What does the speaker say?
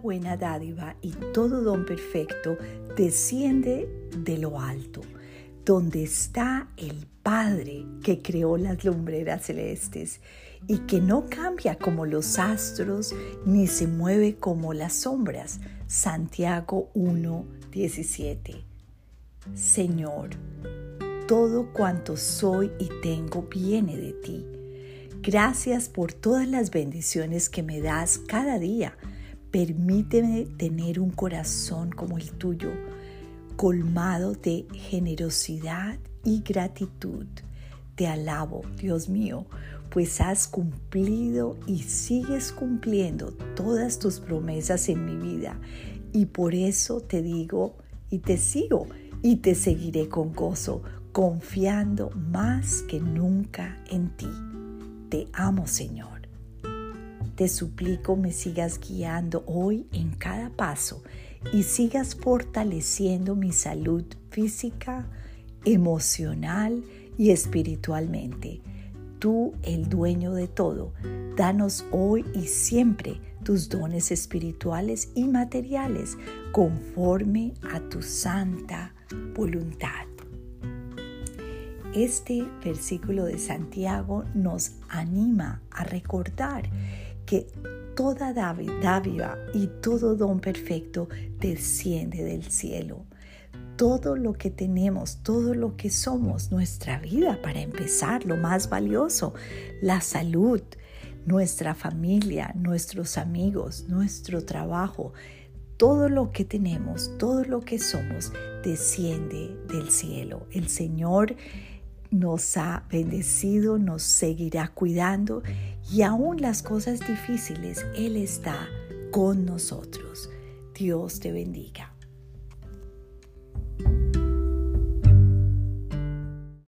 buena dádiva y todo don perfecto desciende de lo alto, donde está el Padre que creó las lumbreras celestes y que no cambia como los astros ni se mueve como las sombras. Santiago 1, 17. Señor, todo cuanto soy y tengo viene de ti. Gracias por todas las bendiciones que me das cada día. Permíteme tener un corazón como el tuyo, colmado de generosidad y gratitud. Te alabo, Dios mío, pues has cumplido y sigues cumpliendo todas tus promesas en mi vida. Y por eso te digo y te sigo y te seguiré con gozo, confiando más que nunca en ti. Te amo, Señor. Te suplico me sigas guiando hoy en cada paso y sigas fortaleciendo mi salud física, emocional y espiritualmente. Tú, el dueño de todo, danos hoy y siempre tus dones espirituales y materiales conforme a tu santa voluntad. Este versículo de Santiago nos anima a recordar que toda dádiva y todo don perfecto desciende del cielo. Todo lo que tenemos, todo lo que somos, nuestra vida para empezar, lo más valioso, la salud, nuestra familia, nuestros amigos, nuestro trabajo, todo lo que tenemos, todo lo que somos, desciende del cielo. El Señor nos ha bendecido, nos seguirá cuidando y aún las cosas difíciles, Él está con nosotros. Dios te bendiga.